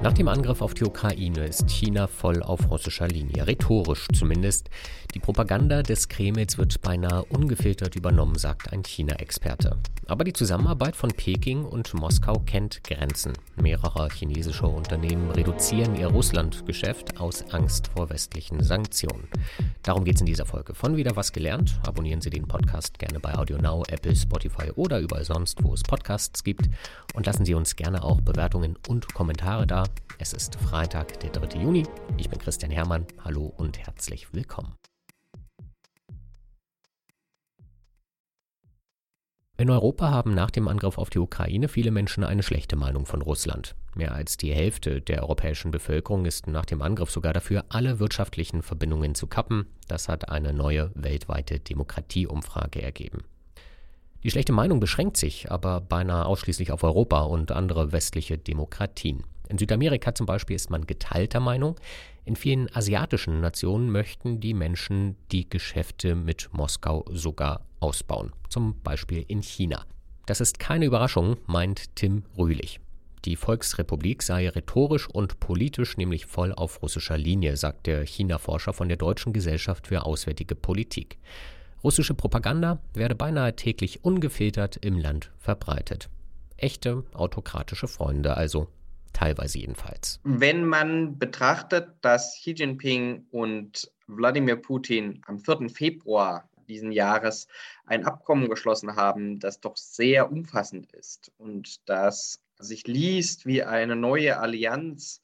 Nach dem Angriff auf die Ukraine ist China voll auf russischer Linie, rhetorisch zumindest. Die Propaganda des Kremls wird beinahe ungefiltert übernommen, sagt ein China-Experte. Aber die Zusammenarbeit von Peking und Moskau kennt Grenzen. Mehrere chinesische Unternehmen reduzieren ihr Russland-Geschäft aus Angst vor westlichen Sanktionen. Darum geht es in dieser Folge. Von wieder was gelernt. Abonnieren Sie den Podcast gerne bei AudioNow, Apple, Spotify oder überall sonst, wo es Podcasts gibt. Und lassen Sie uns gerne auch Bewertungen und Kommentare da. Es ist Freitag, der 3. Juni. Ich bin Christian Hermann. Hallo und herzlich willkommen. In Europa haben nach dem Angriff auf die Ukraine viele Menschen eine schlechte Meinung von Russland. Mehr als die Hälfte der europäischen Bevölkerung ist nach dem Angriff sogar dafür, alle wirtschaftlichen Verbindungen zu kappen. Das hat eine neue weltweite Demokratieumfrage ergeben. Die schlechte Meinung beschränkt sich aber beinahe ausschließlich auf Europa und andere westliche Demokratien. In Südamerika zum Beispiel ist man geteilter Meinung. In vielen asiatischen Nationen möchten die Menschen die Geschäfte mit Moskau sogar ausbauen. Zum Beispiel in China. Das ist keine Überraschung, meint Tim Rühlich. Die Volksrepublik sei rhetorisch und politisch nämlich voll auf russischer Linie, sagt der China-Forscher von der Deutschen Gesellschaft für Auswärtige Politik. Russische Propaganda werde beinahe täglich ungefiltert im Land verbreitet. Echte autokratische Freunde also, teilweise jedenfalls. Wenn man betrachtet, dass Xi Jinping und Wladimir Putin am 4. Februar diesen Jahres ein Abkommen geschlossen haben, das doch sehr umfassend ist und das sich liest wie eine neue Allianz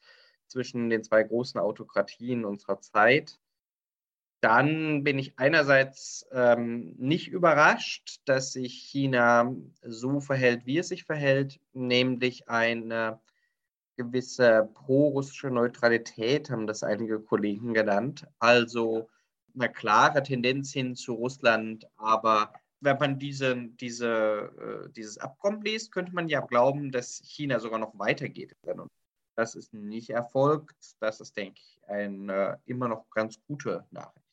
zwischen den zwei großen Autokratien unserer Zeit, dann bin ich einerseits ähm, nicht überrascht, dass sich China so verhält, wie es sich verhält, nämlich eine gewisse pro-russische Neutralität, haben das einige Kollegen genannt. Also eine klare Tendenz hin zu Russland. Aber wenn man diese, diese, äh, dieses Abkommen liest, könnte man ja glauben, dass China sogar noch weitergeht. Das ist nicht erfolgt. Das ist, denke ich, eine immer noch ganz gute Nachricht.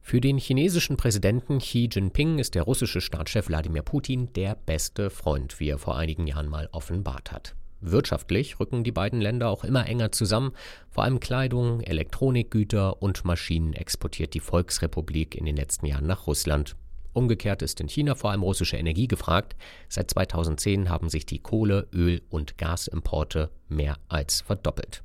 Für den chinesischen Präsidenten Xi Jinping ist der russische Staatschef Wladimir Putin der beste Freund, wie er vor einigen Jahren mal offenbart hat. Wirtschaftlich rücken die beiden Länder auch immer enger zusammen. Vor allem Kleidung, Elektronikgüter und Maschinen exportiert die Volksrepublik in den letzten Jahren nach Russland. Umgekehrt ist in China vor allem russische Energie gefragt. Seit 2010 haben sich die Kohle-, Öl- und Gasimporte mehr als verdoppelt.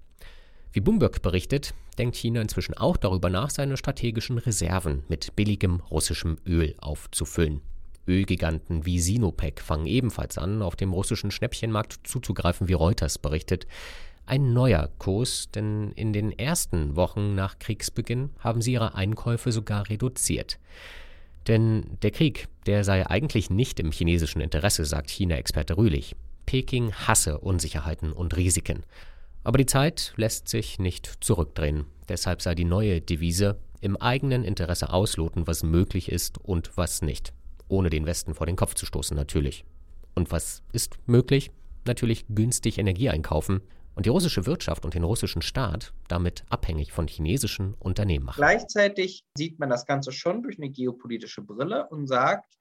Wie Bloomberg berichtet, denkt China inzwischen auch darüber nach, seine strategischen Reserven mit billigem russischem Öl aufzufüllen. Ölgiganten wie Sinopec fangen ebenfalls an, auf dem russischen Schnäppchenmarkt zuzugreifen, wie Reuters berichtet. Ein neuer Kurs, denn in den ersten Wochen nach Kriegsbeginn haben sie ihre Einkäufe sogar reduziert. Denn der Krieg, der sei eigentlich nicht im chinesischen Interesse, sagt China-Experte Rühlich. Peking hasse Unsicherheiten und Risiken. Aber die Zeit lässt sich nicht zurückdrehen. Deshalb sei die neue Devise im eigenen Interesse ausloten, was möglich ist und was nicht ohne den Westen vor den Kopf zu stoßen natürlich. Und was ist möglich? Natürlich günstig Energie einkaufen und die russische Wirtschaft und den russischen Staat damit abhängig von chinesischen Unternehmen machen. Gleichzeitig sieht man das Ganze schon durch eine geopolitische Brille und sagt,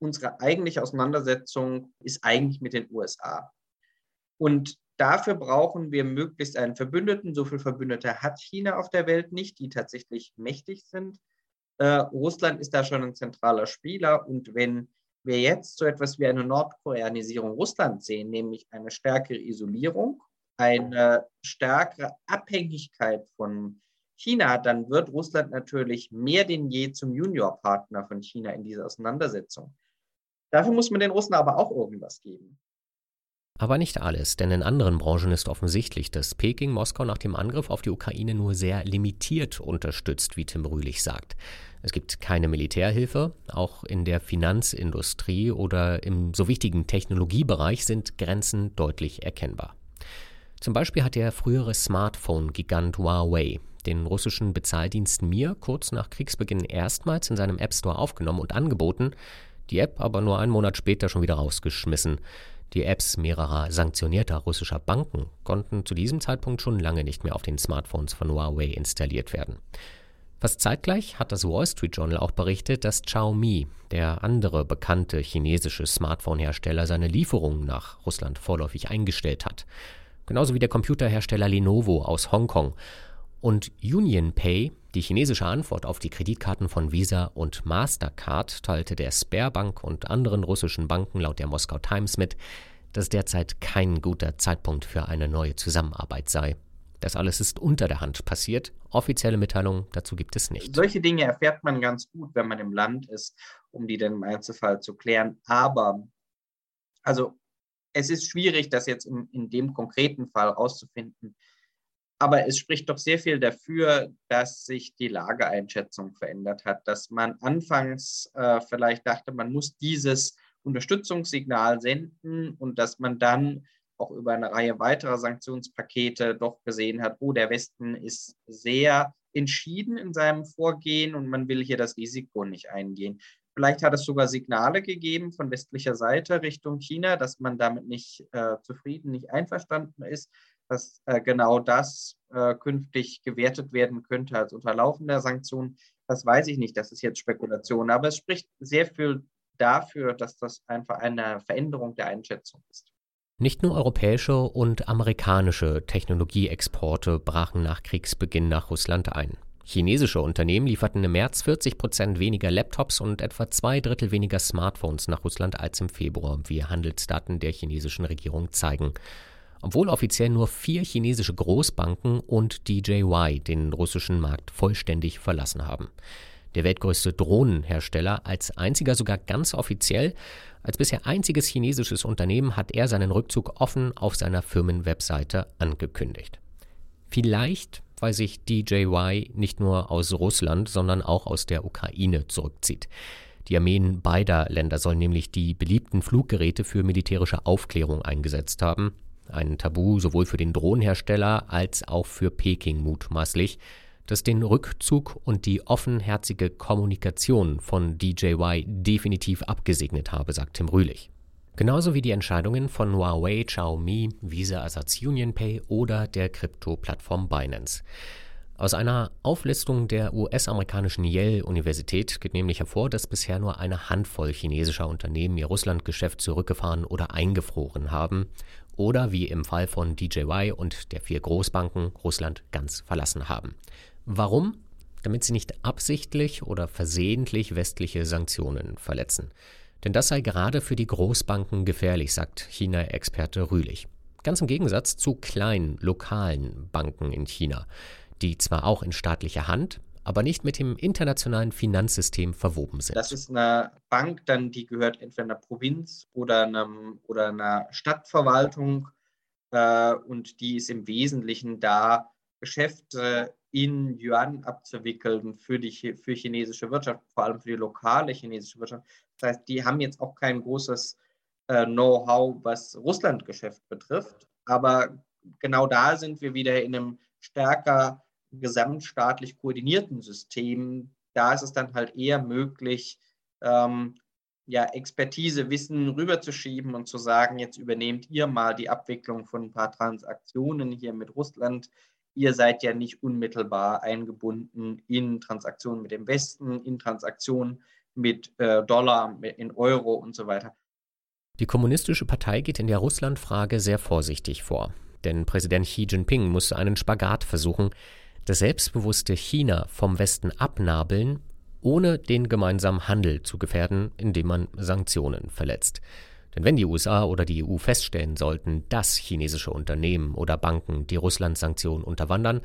unsere eigentliche Auseinandersetzung ist eigentlich mit den USA. Und dafür brauchen wir möglichst einen Verbündeten. So viele Verbündete hat China auf der Welt nicht, die tatsächlich mächtig sind. Äh, Russland ist da schon ein zentraler Spieler. Und wenn wir jetzt so etwas wie eine Nordkoreanisierung Russlands sehen, nämlich eine stärkere Isolierung, eine stärkere Abhängigkeit von China, dann wird Russland natürlich mehr denn je zum Juniorpartner von China in dieser Auseinandersetzung. Dafür muss man den Russen aber auch irgendwas geben. Aber nicht alles, denn in anderen Branchen ist offensichtlich, dass Peking Moskau nach dem Angriff auf die Ukraine nur sehr limitiert unterstützt, wie Tim Rühlich sagt. Es gibt keine Militärhilfe, auch in der Finanzindustrie oder im so wichtigen Technologiebereich sind Grenzen deutlich erkennbar. Zum Beispiel hat der frühere Smartphone-Gigant Huawei den russischen Bezahldienst Mir kurz nach Kriegsbeginn erstmals in seinem App Store aufgenommen und angeboten, die App aber nur einen Monat später schon wieder rausgeschmissen. Die Apps mehrerer sanktionierter russischer Banken konnten zu diesem Zeitpunkt schon lange nicht mehr auf den Smartphones von Huawei installiert werden. Fast zeitgleich hat das Wall Street Journal auch berichtet, dass Xiaomi, der andere bekannte chinesische Smartphone-Hersteller, seine Lieferungen nach Russland vorläufig eingestellt hat. genauso wie der Computerhersteller Lenovo aus Hongkong. Und UnionPay, die chinesische Antwort auf die Kreditkarten von Visa und Mastercard, teilte der Sperrbank und anderen russischen Banken laut der Moskau Times mit, dass derzeit kein guter Zeitpunkt für eine neue Zusammenarbeit sei. Das alles ist unter der Hand passiert. Offizielle Mitteilungen dazu gibt es nicht. Solche Dinge erfährt man ganz gut, wenn man im Land ist, um die dann im Einzelfall zu klären. Aber, also, es ist schwierig, das jetzt in, in dem konkreten Fall auszufinden. Aber es spricht doch sehr viel dafür, dass sich die Lageeinschätzung verändert hat, dass man anfangs äh, vielleicht dachte, man muss dieses Unterstützungssignal senden und dass man dann auch über eine Reihe weiterer Sanktionspakete doch gesehen hat, oh, der Westen ist sehr entschieden in seinem Vorgehen und man will hier das Risiko nicht eingehen. Vielleicht hat es sogar Signale gegeben von westlicher Seite Richtung China, dass man damit nicht äh, zufrieden, nicht einverstanden ist, dass äh, genau das äh, künftig gewertet werden könnte als Unterlaufen der Sanktionen. Das weiß ich nicht, das ist jetzt Spekulation, aber es spricht sehr viel dafür, dass das einfach eine Veränderung der Einschätzung ist. Nicht nur europäische und amerikanische Technologieexporte brachen nach Kriegsbeginn nach Russland ein. Chinesische Unternehmen lieferten im März 40 Prozent weniger Laptops und etwa zwei Drittel weniger Smartphones nach Russland als im Februar, wie Handelsdaten der chinesischen Regierung zeigen. Obwohl offiziell nur vier chinesische Großbanken und DJY den russischen Markt vollständig verlassen haben der weltgrößte Drohnenhersteller, als einziger sogar ganz offiziell. Als bisher einziges chinesisches Unternehmen hat er seinen Rückzug offen auf seiner Firmenwebseite angekündigt. Vielleicht, weil sich DJY nicht nur aus Russland, sondern auch aus der Ukraine zurückzieht. Die Armeen beider Länder sollen nämlich die beliebten Fluggeräte für militärische Aufklärung eingesetzt haben. Ein Tabu sowohl für den Drohnenhersteller als auch für Peking mutmaßlich das den Rückzug und die offenherzige Kommunikation von DJY definitiv abgesegnet habe, sagt Tim Rühlich. Genauso wie die Entscheidungen von Huawei, Xiaomi, Visa Ersatz UnionPay oder der Krypto-Plattform Binance. Aus einer Auflistung der US-amerikanischen Yale-Universität geht nämlich hervor, dass bisher nur eine Handvoll chinesischer Unternehmen ihr Russlandgeschäft zurückgefahren oder eingefroren haben oder wie im Fall von DJY und der vier Großbanken Russland ganz verlassen haben. Warum? Damit sie nicht absichtlich oder versehentlich westliche Sanktionen verletzen. Denn das sei gerade für die Großbanken gefährlich, sagt China-Experte Rühlich. Ganz im Gegensatz zu kleinen, lokalen Banken in China, die zwar auch in staatlicher Hand, aber nicht mit dem internationalen Finanzsystem verwoben sind. Das ist eine Bank, dann die gehört entweder einer Provinz oder, einem, oder einer Stadtverwaltung äh, und die ist im Wesentlichen da, Geschäfte in Yuan abzuwickeln für die für chinesische Wirtschaft, vor allem für die lokale chinesische Wirtschaft. Das heißt, die haben jetzt auch kein großes äh, Know-how, was Russlandgeschäft betrifft. Aber genau da sind wir wieder in einem stärker gesamtstaatlich koordinierten System. Da ist es dann halt eher möglich, ähm, ja, Expertise, Wissen rüberzuschieben und zu sagen, jetzt übernehmt ihr mal die Abwicklung von ein paar Transaktionen hier mit Russland ihr seid ja nicht unmittelbar eingebunden in Transaktionen mit dem Westen, in Transaktionen mit äh, Dollar, in Euro und so weiter. Die Kommunistische Partei geht in der Russlandfrage sehr vorsichtig vor, denn Präsident Xi Jinping musste einen Spagat versuchen, das selbstbewusste China vom Westen abnabeln, ohne den gemeinsamen Handel zu gefährden, indem man Sanktionen verletzt. Denn wenn die USA oder die EU feststellen sollten, dass chinesische Unternehmen oder Banken die Russland-Sanktionen unterwandern,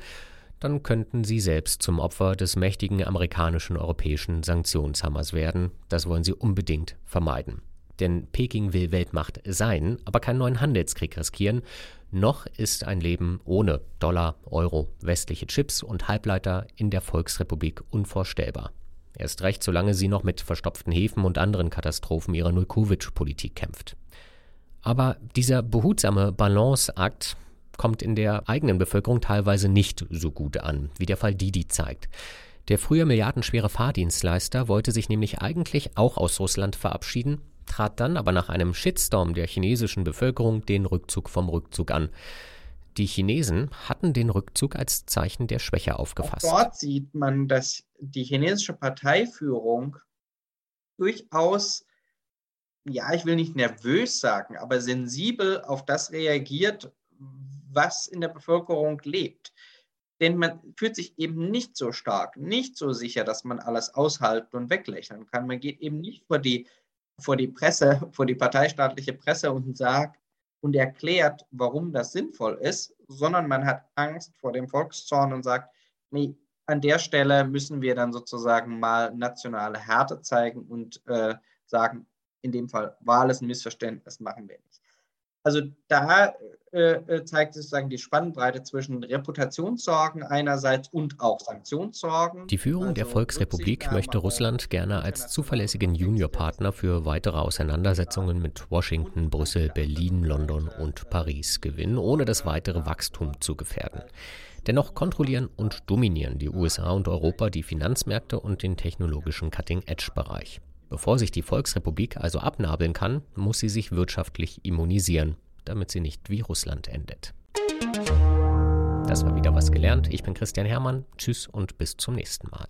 dann könnten sie selbst zum Opfer des mächtigen amerikanischen europäischen Sanktionshammers werden. Das wollen sie unbedingt vermeiden. Denn Peking will Weltmacht sein, aber keinen neuen Handelskrieg riskieren. Noch ist ein Leben ohne Dollar, Euro, westliche Chips und Halbleiter in der Volksrepublik unvorstellbar. Erst recht, solange sie noch mit verstopften Häfen und anderen Katastrophen ihrer Null-Covid-Politik kämpft. Aber dieser behutsame Balanceakt kommt in der eigenen Bevölkerung teilweise nicht so gut an, wie der Fall Didi zeigt. Der früher milliardenschwere Fahrdienstleister wollte sich nämlich eigentlich auch aus Russland verabschieden, trat dann aber nach einem Shitstorm der chinesischen Bevölkerung den Rückzug vom Rückzug an. Die Chinesen hatten den Rückzug als Zeichen der Schwäche aufgefasst. Auch dort sieht man, dass die chinesische Parteiführung durchaus, ja, ich will nicht nervös sagen, aber sensibel auf das reagiert, was in der Bevölkerung lebt. Denn man fühlt sich eben nicht so stark, nicht so sicher, dass man alles aushalten und weglächeln kann. Man geht eben nicht vor die, vor die Presse, vor die parteistaatliche Presse und sagt und erklärt, warum das sinnvoll ist, sondern man hat Angst vor dem Volkszorn und sagt, nee, an der Stelle müssen wir dann sozusagen mal nationale Härte zeigen und äh, sagen, in dem Fall war alles ein Missverständnis, machen wir nicht. Also da äh, äh, zeigt sich sozusagen die Spannbreite zwischen Reputationssorgen einerseits und auch Sanktionssorgen. Die Führung also der Volksrepublik möchte Russland gerne als zuverlässigen Juniorpartner für weitere Auseinandersetzungen mit Washington, Brüssel, Berlin, London und Paris gewinnen, ohne das weitere Wachstum zu gefährden. Dennoch kontrollieren und dominieren die USA und Europa die Finanzmärkte und den technologischen Cutting-Edge-Bereich. Bevor sich die Volksrepublik also abnabeln kann, muss sie sich wirtschaftlich immunisieren, damit sie nicht wie Russland endet. Das war wieder was gelernt. Ich bin Christian Hermann. Tschüss und bis zum nächsten Mal.